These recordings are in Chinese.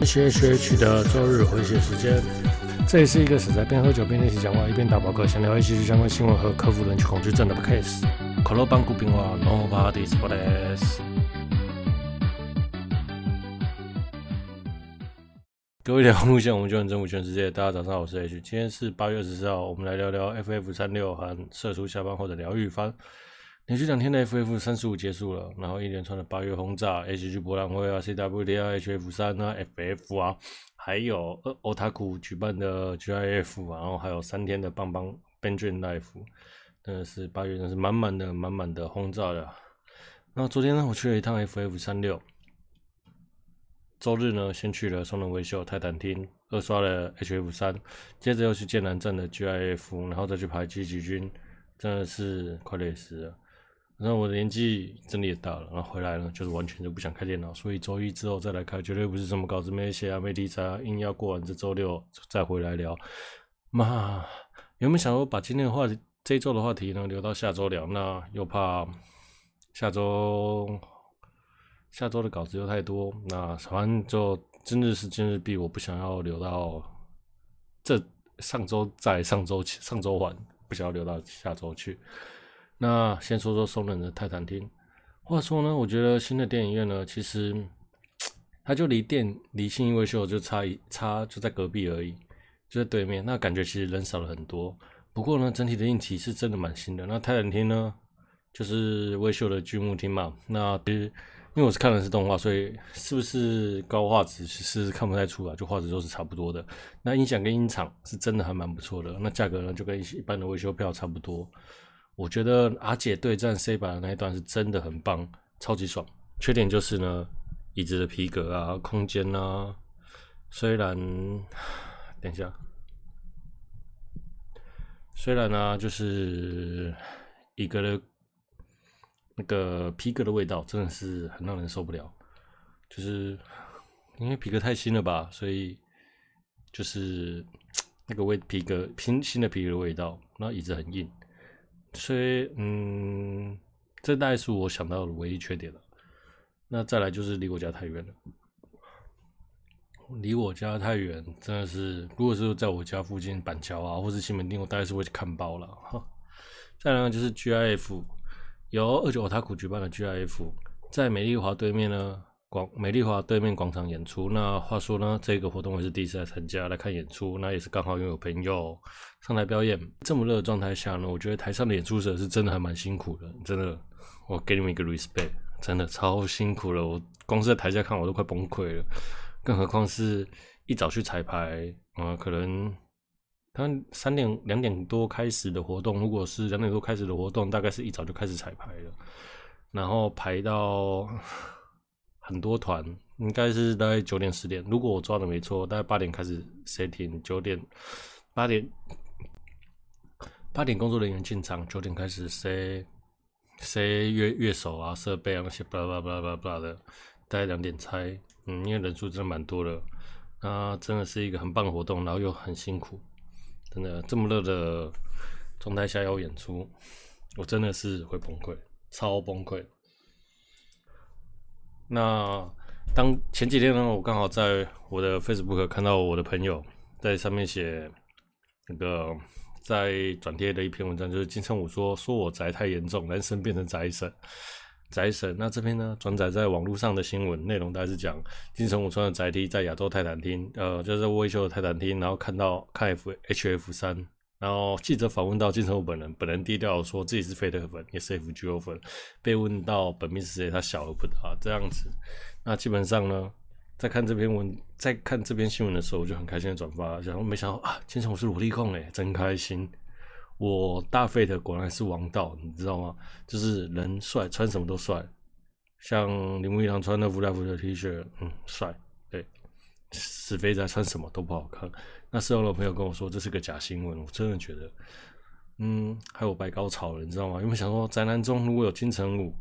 H H H 的周日回血时间，这也是一个是在边喝酒边练习讲话，一边打饱嗝，想聊一些相关新闻和克服人群恐惧症的 case。可乐邦古冰话，No parties for this。各位聊路线，我们就很征服全世界。大家早上好，我是 H，今天是八月二十四号，我们来聊聊 FF 三六和社畜下班后的疗愈番。连续两天的 FF 三十五结束了，然后一连串的八月轰炸，HG 博览会啊 CWD 啊、HF 三啊，FF 啊，还有 Otaku 举办的 GIF，然后还有三天的棒棒 Benjamin Life，真的是八月真是满满的满满的轰炸了。那昨天呢，我去了一趟 FF 三六，周日呢，先去了松仁威秀泰坦厅，二刷了 HF 三，接着又去剑南镇的 GIF，然后再去排击击军，真的是快累死了。然后我的年纪真的也大了，然后回来呢，就是完全就不想开电脑，所以周一之后再来开，绝对不是什么稿子没写啊、没题材啊，硬要过完这周六再回来聊。妈，有没有想说把今天的话题、这周的话题呢留到下周聊？那又怕下周下周的稿子又太多，那反正就今日事今日毕，我不想要留到这上周在上周上周晚，不想要留到下周去。那先说说松仁的泰坦厅。话说呢，我觉得新的电影院呢，其实它就离电离信义威秀就差一差就在隔壁而已，就在对面。那感觉其实人少了很多。不过呢，整体的硬体是真的蛮新的。那泰坦厅呢，就是威秀的剧目厅嘛。那其实因为我是看的是动画，所以是不是高画质其实看不太出来，就画质都是差不多的。那音响跟音场是真的还蛮不错的。那价格呢，就跟一般的威秀票差不多。我觉得阿姐对战 C 版的那一段是真的很棒，超级爽。缺点就是呢，椅子的皮革啊，空间啊，虽然等一下，虽然呢、就是一个的那个皮革的味道真的是很让人受不了，就是因为皮革太新了吧，所以就是 那个味皮革新新的皮革的味道，那椅子很硬。所以，嗯，这大概是我想到的唯一缺点了。那再来就是离我家太远了，离我家太远，真的是，如果是在我家附近板桥啊，或是西门町，我大概是会去看包了哈。再来呢，就是 GIF，由二九 Otaku 举办的 GIF，在美丽华对面呢。广美丽华对面广场演出。那话说呢，这个活动我是第一次来参加来看演出，那也是刚好因为有朋友上台表演。这么热的状态下呢，我觉得台上的演出者是真的还蛮辛苦的，真的，我给你们一个 respect，真的超辛苦了。我光是在台下看我都快崩溃了，更何况是一早去彩排，啊、可能他三点两点多开始的活动，如果是两点多开始的活动，大概是一早就开始彩排了，然后排到。很多团应该是大概九点十点，如果我抓的没错，大概八点开始 setting，九点八点八点工作人员进场，九点开始 set set 乐乐手啊设备啊那些巴拉巴拉巴拉巴拉的，大概两点拆，嗯，因为人数真的蛮多的，啊，真的是一个很棒的活动，然后又很辛苦，真的这么热的状态下要演出，我真的是会崩溃，超崩溃。那当前几天呢，我刚好在我的 Facebook 看到我的朋友在上面写那个在转贴的一篇文章，就是金城武说说我宅太严重，男生变成宅神，宅神。那这篇呢转载在网络上的新闻内容，大概是讲金城武穿的宅 T 在亚洲泰坦厅，呃，就是在威秀的泰坦厅，然后看到看 F H F 三。然后记者访问到金城武本人，本人低调说自己是 Fate 粉，也是 FGO 粉。被问到本命是谁，他小而不答这样子。那基本上呢，在看这篇文，在看这篇新闻的时候，我就很开心的转发，然后没想到啊，金城武是萝莉控诶，真开心。我大 Fate 果然是王道，你知道吗？就是人帅，穿什么都帅。像铃木一郎穿的弗莱福的 T 恤，嗯，帅。死肥宅穿什么都不好看。那时候的朋友跟我说这是个假新闻，我真的觉得，嗯，还有白高潮了，你知道吗？因为想说宅男中如果有金城武，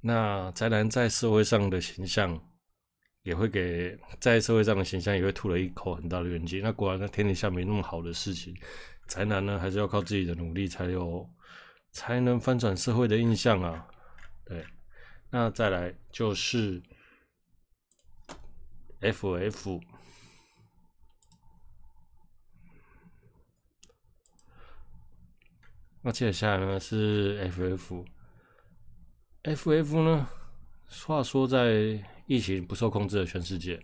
那宅男在社会上的形象也会给在社会上的形象也会吐了一口很大的怨气。那果然，那天底下没那么好的事情，宅男呢还是要靠自己的努力才有才能翻转社会的印象啊。对，那再来就是。FF。那接下来呢是 FF，FF 呢，话说在疫情不受控制的全世界，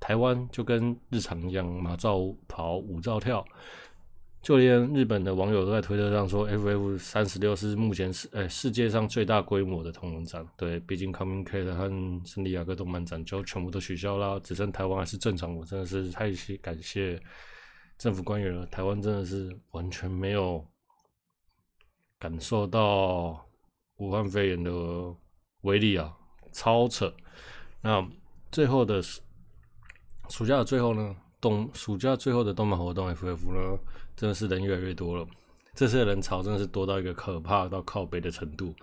台湾就跟日常一样，马照跑，舞照跳。就连日本的网友都在推特上说，FF 三十六是目前世诶世界上最大规模的同人展。对，毕竟 Coming-Cat 和圣地亚哥动漫展就全部都取消了，只剩台湾还是正常。我真的是太谢感谢政府官员了，台湾真的是完全没有。感受到武汉肺炎的威力啊，超扯！那最后的暑假的最后呢，动暑假最后的动漫活动 FF 呢，真的是人越来越多了。这次的人潮真的是多到一个可怕到靠北的程度。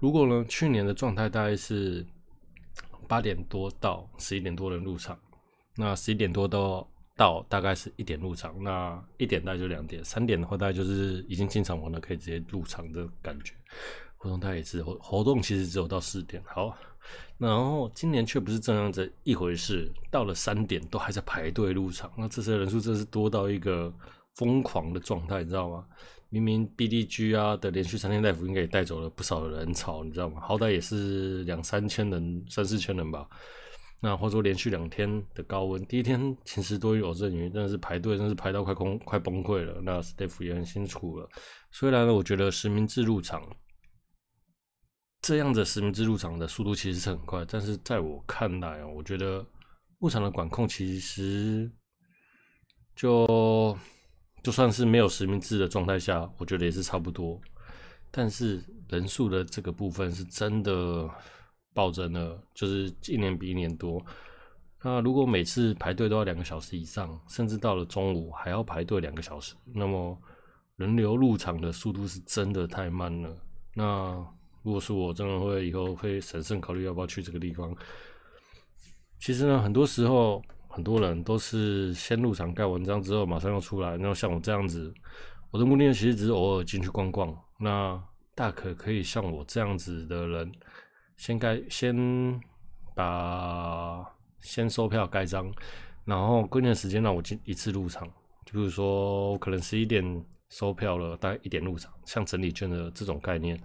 如果呢，去年的状态大概是八点多到十一点多人入场，那十一点多到。到大概是一点入场，那一点大概就两点，三点的话大概就是已经进场玩了，可以直接入场的感觉。活动它也是活活动其实只有到四点，好，然后今年却不是这样子一回事，到了三点都还在排队入场，那这些人数真是多到一个疯狂的状态，你知道吗？明明 BDG 啊的连续三天 live 应该也带走了不少的人潮，你知道吗？好歹也是两三千人、三四千人吧。那或者说连续两天的高温，第一天其实都有阵雨，但是排队，真是排到快空快崩溃了。那 staff 也很辛苦了。虽然呢，我觉得实名制入场这样子实名制入场的速度其实是很快，但是在我看来，我觉得入场的管控其实就就算是没有实名制的状态下，我觉得也是差不多。但是人数的这个部分是真的。暴增了，就是一年比一年多。那如果每次排队都要两个小时以上，甚至到了中午还要排队两个小时，那么人流入场的速度是真的太慢了。那如果是我，真的会以后会审慎考虑要不要去这个地方。其实呢，很多时候很多人都是先入场盖文章之后马上要出来。那像我这样子，我的目的其实只是偶尔进去逛逛。那大可可以像我这样子的人。先盖，先把先收票盖章，然后规定的时间让我进一次入场。就比如说我，可能十一点收票了，大概一点入场，像整理券的这种概念。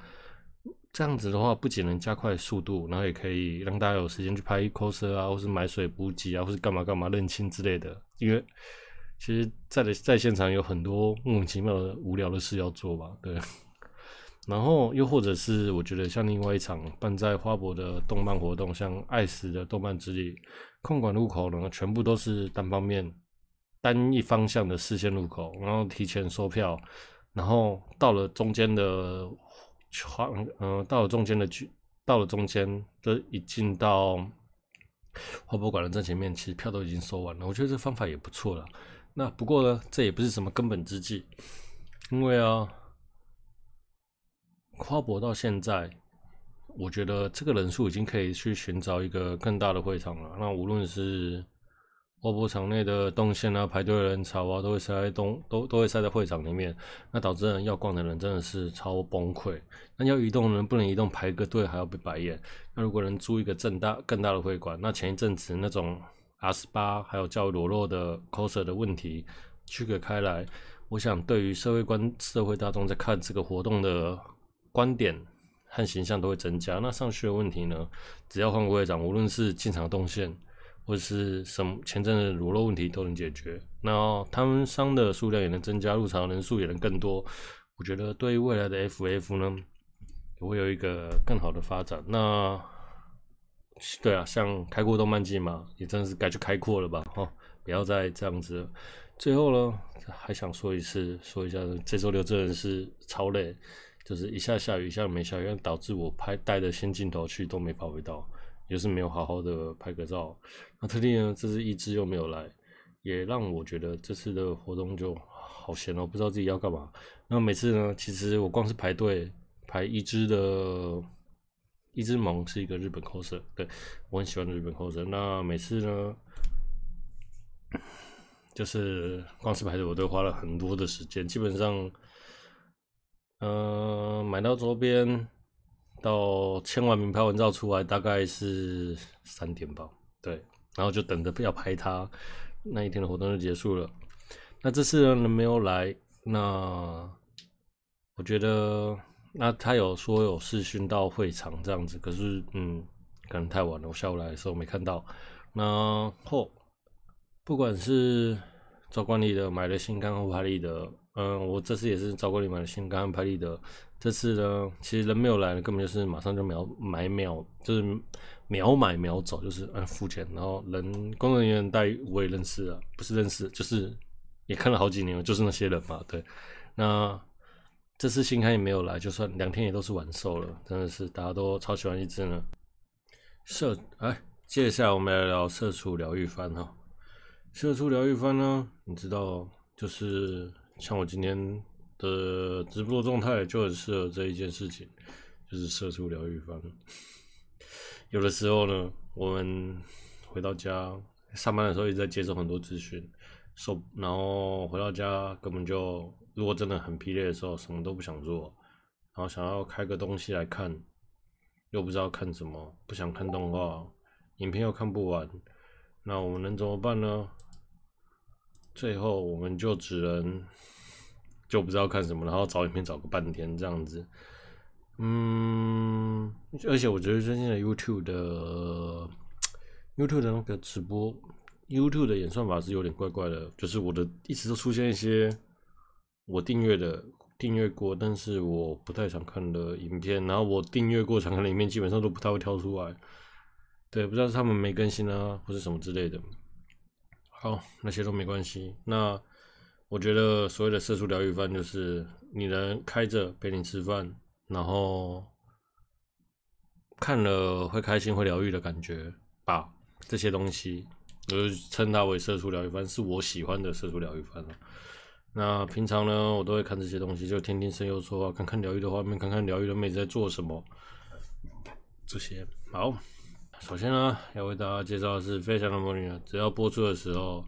这样子的话，不仅能加快速度，然后也可以让大家有时间去拍 coser 啊，或是买水补给啊，或是干嘛干嘛认亲之类的。因为其实在的在现场有很多莫名其妙的无聊的事要做吧，对。然后又或者是我觉得像另外一场办在花博的动漫活动，像爱死的动漫之旅，控管入口呢，全部都是单方面、单一方向的视线入口，然后提前收票，然后到了中间的花，嗯，到了中间的区，到了中间的一进到花博馆的正前面，其实票都已经收完了。我觉得这方法也不错了。那不过呢，这也不是什么根本之计，因为啊。花博到现在，我觉得这个人数已经可以去寻找一个更大的会场了。那无论是花博场内的动线啊、排队的人潮啊，都会塞在东都都会塞在会场里面，那导致要逛的人真的是超崩溃。那要移动的人不能移动，排个队还要被白眼。那如果能租一个更大更大的会馆，那前一阵子那种 R 十八还有较裸露的 coser 的问题区隔开来，我想对于社会观社会大众在看这个活动的。观点和形象都会增加。那上去的问题呢？只要换个会长，无论是进场动线，或者是什么前阵的裸露问题都能解决。那他们商的数量也能增加，入场人数也能更多。我觉得对于未来的 FF 呢，也会有一个更好的发展。那对啊，像开阔动漫季嘛，也真的是该去开阔了吧？哦，不要再这样子。最后呢，还想说一次，说一下，这周六真的是超累。就是一下下雨，一下没下雨，导致我拍带的新镜头去都没发挥到，也是没有好好的拍个照。那特地呢，这次一只又没有来，也让我觉得这次的活动就好闲哦，不知道自己要干嘛。那每次呢，其实我光是排队排一只的，一只萌是一个日本 coser，对，我很喜欢的日本 coser。那每次呢，就是光是排队我都花了很多的时间，基本上。嗯、呃，买到周边到签完名拍完照出来，大概是三点吧。对，然后就等着要拍他，那一天的活动就结束了。那这次呢，没有来，那我觉得，那他有说有视讯到会场这样子，可是嗯，可能太晚了，我下午来的时候没看到。然后不管是照惯例的买了新刊或拍立得，嗯，我这次也是照惯例买了新刊和拍立得。这次呢，其实人没有来，根本就是马上就秒买秒，就是秒买秒走，就是嗯付钱，然后人工作人员带我也认识啊，不是认识，就是也看了好几年了，就是那些人嘛。对，那这次新刊也没有来，就算两天也都是完售了，真的是大家都超喜欢一只呢。社哎，接下来我们来聊社畜疗愈番哈。社畜疗愈番呢，你知道，就是像我今天。的直播状态就很适合这一件事情，就是社畜疗愈方。有的时候呢，我们回到家上班的时候一直在接受很多资讯，受然后回到家根本就如果真的很疲累的时候，什么都不想做，然后想要开个东西来看，又不知道看什么，不想看动画，影片又看不完，那我们能怎么办呢？最后我们就只能。就不知道看什么，然后找影片找个半天这样子，嗯，而且我觉得最近的 YouTube 的 YouTube 的那个直播，YouTube 的演算法是有点怪怪的，就是我的一直都出现一些我订阅的订阅过，但是我不太想看的影片，然后我订阅过想看的影片基本上都不太会跳出来，对，不知道是他们没更新啊，或是什么之类的。好，那些都没关系，那。我觉得所谓的社畜疗愈饭就是你能开着陪你吃饭，然后看了会开心、会疗愈的感觉吧。这些东西，我就称它为社畜疗愈饭，是我喜欢的社畜疗愈饭了。那平常呢，我都会看这些东西，就听听声优说话，看看疗愈的画面，看看疗愈的妹子在做什么。这些好，首先呢，要为大家介绍的是《飞翔的魔女》，只要播出的时候。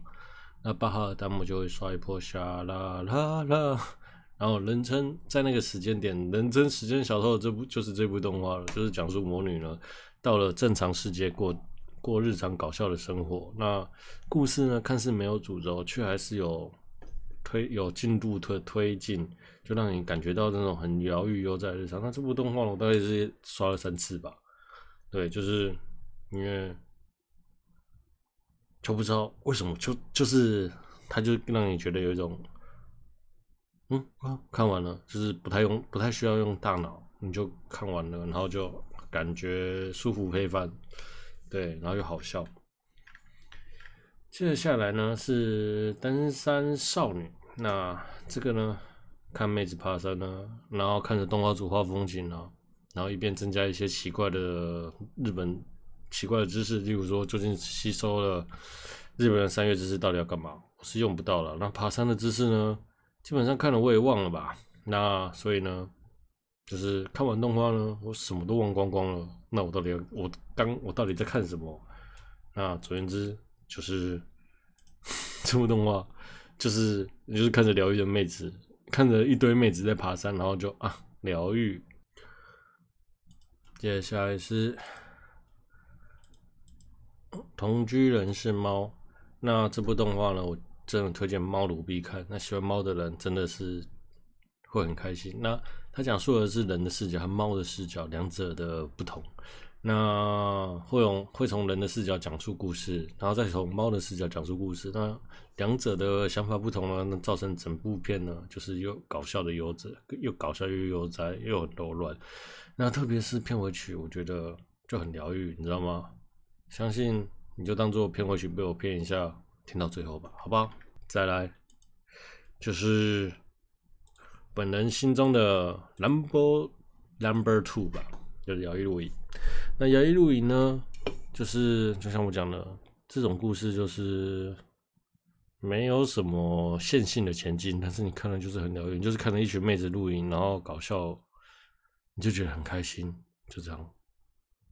那巴哈尔弹幕就会刷一波沙啦啦啦，然后人称在那个时间点，人称时间小偷的这部就是这部动画了，就是讲述魔女呢到了正常世界过过日常搞笑的生活。那故事呢看似没有主轴，却还是有推有进度推推进，就让你感觉到那种很疗愈悠哉日常。那这部动画我大概是刷了三次吧，对，就是因为。就不知道为什么，就就是，他就让你觉得有一种，嗯啊，看完了，就是不太用，不太需要用大脑，你就看完了，然后就感觉舒服配饭，对，然后又好笑。接下来呢是登山少女，那这个呢，看妹子爬山呢，然后看着动画组画风景呢，然后一边增加一些奇怪的日本。奇怪的知识，例如说，究竟吸收了日本的三月知识到底要干嘛？我是用不到了。那爬山的知识呢？基本上看了我也忘了吧。那所以呢，就是看完动画呢，我什么都忘光光了。那我到底要我刚我到底在看什么？那总言之，就是 这部动画，就是你就是看着疗愈的妹子，看着一堆妹子在爬山，然后就啊疗愈。接下来是。同居人是猫，那这部动画呢，我真的推荐猫奴必看。那喜欢猫的人真的是会很开心。那他讲述的是人的视角和猫的视角两者的不同。那会用会从人的视角讲述故事，然后再从猫的视角讲述故事。那两者的想法不同呢，那造成整部片呢，就是又搞笑的悠哉，又搞笑又悠哉，又很柔软。那特别是片尾曲，我觉得就很疗愈，你知道吗？相信你就当做片尾曲被我骗一下，听到最后吧，好不好？再来，就是本人心中的 number number two 吧，就是摇曳露营。那摇曳露营呢，就是就像我讲的，这种故事就是没有什么线性的前进，但是你看了就是很疗愈，就是看了一群妹子露营，然后搞笑，你就觉得很开心，就这样。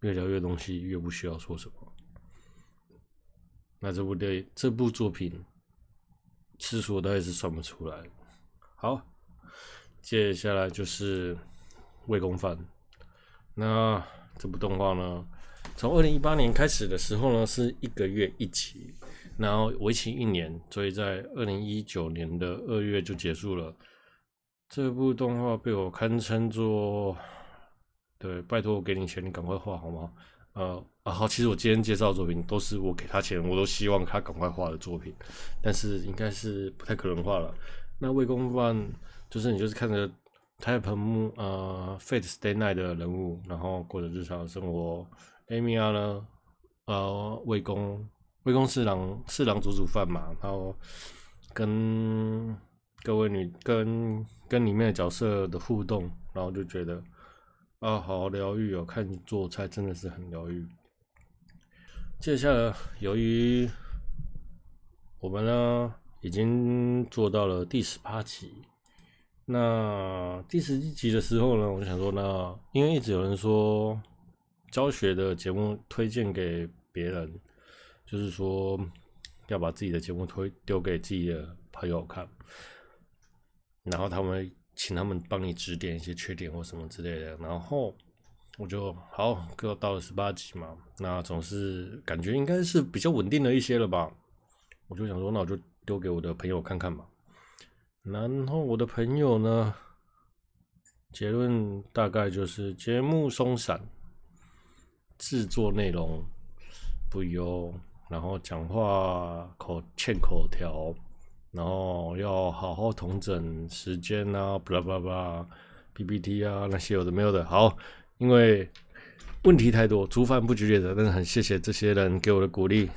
越聊越东西，越不需要说什么。那这部电影这部作品次数我倒也是算不出来。好，接下来就是《未公犯》。那这部动画呢，从二零一八年开始的时候呢，是一个月一集，然后为期一年，所以在二零一九年的二月就结束了。这部动画被我堪称作，对，拜托我给你钱，你赶快画好吗？呃然后，其实我今天介绍的作品都是我给他钱，我都希望他赶快画的作品，但是应该是不太可能画了。那魏公范就是你就是看着台本木呃 Fate Stay Night 的人物，然后过着日常的生活。Amy 呢，呃，魏公魏公四郎四郎煮煮饭嘛，然后跟各位女跟跟里面的角色的互动，然后就觉得啊，好疗愈哦！看你做菜真的是很疗愈。接下来，由于我们呢已经做到了第十八集，那第十一集的时候呢，我就想说，那因为一直有人说。教学的节目推荐给别人，就是说要把自己的节目推丢给自己的朋友看，然后他们请他们帮你指点一些缺点或什么之类的。然后我就好，各到了十八集嘛，那总是感觉应该是比较稳定了一些了吧。我就想说，那我就丢给我的朋友看看吧。然后我的朋友呢，结论大概就是节目松散。制作内容不优，然后讲话口欠口条，然后要好好统整时间啊，巴拉巴拉，PPT 啊那些有的没有的。好，因为问题太多，煮饭不举例子，但是很谢谢这些人给我的鼓励。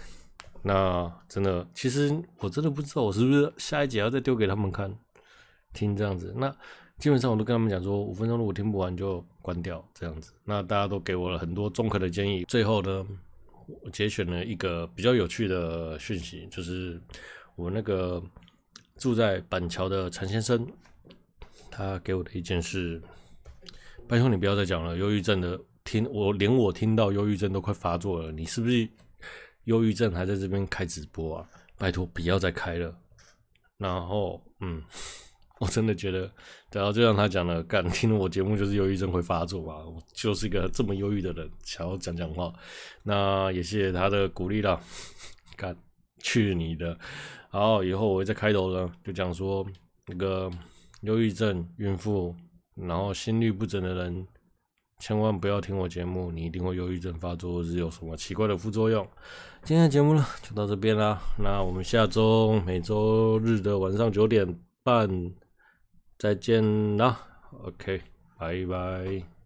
那真的，其实我真的不知道我是不是下一集要再丢给他们看，听这样子。那。基本上我都跟他们讲说，五分钟如果听不完就关掉这样子。那大家都给我了很多中肯的建议。最后呢，我节选了一个比较有趣的讯息，就是我那个住在板桥的陈先生，他给我的意见是：拜托你不要再讲了，忧郁症的听我连我听到忧郁症都快发作了，你是不是忧郁症还在这边开直播啊？拜托不要再开了。然后嗯。我真的觉得，然后就像他讲的，干听我节目就是忧郁症会发作吧？我就是一个这么忧郁的人，想要讲讲话，那也谢谢他的鼓励啦。干去你的！好，以后我会在开头呢，就讲说那个忧郁症、孕妇，然后心律不整的人，千万不要听我节目，你一定会忧郁症发作，或是有什么奇怪的副作用。今天的节目呢，就到这边啦。那我们下周每周日的晚上九点半。再见啦，OK，拜拜。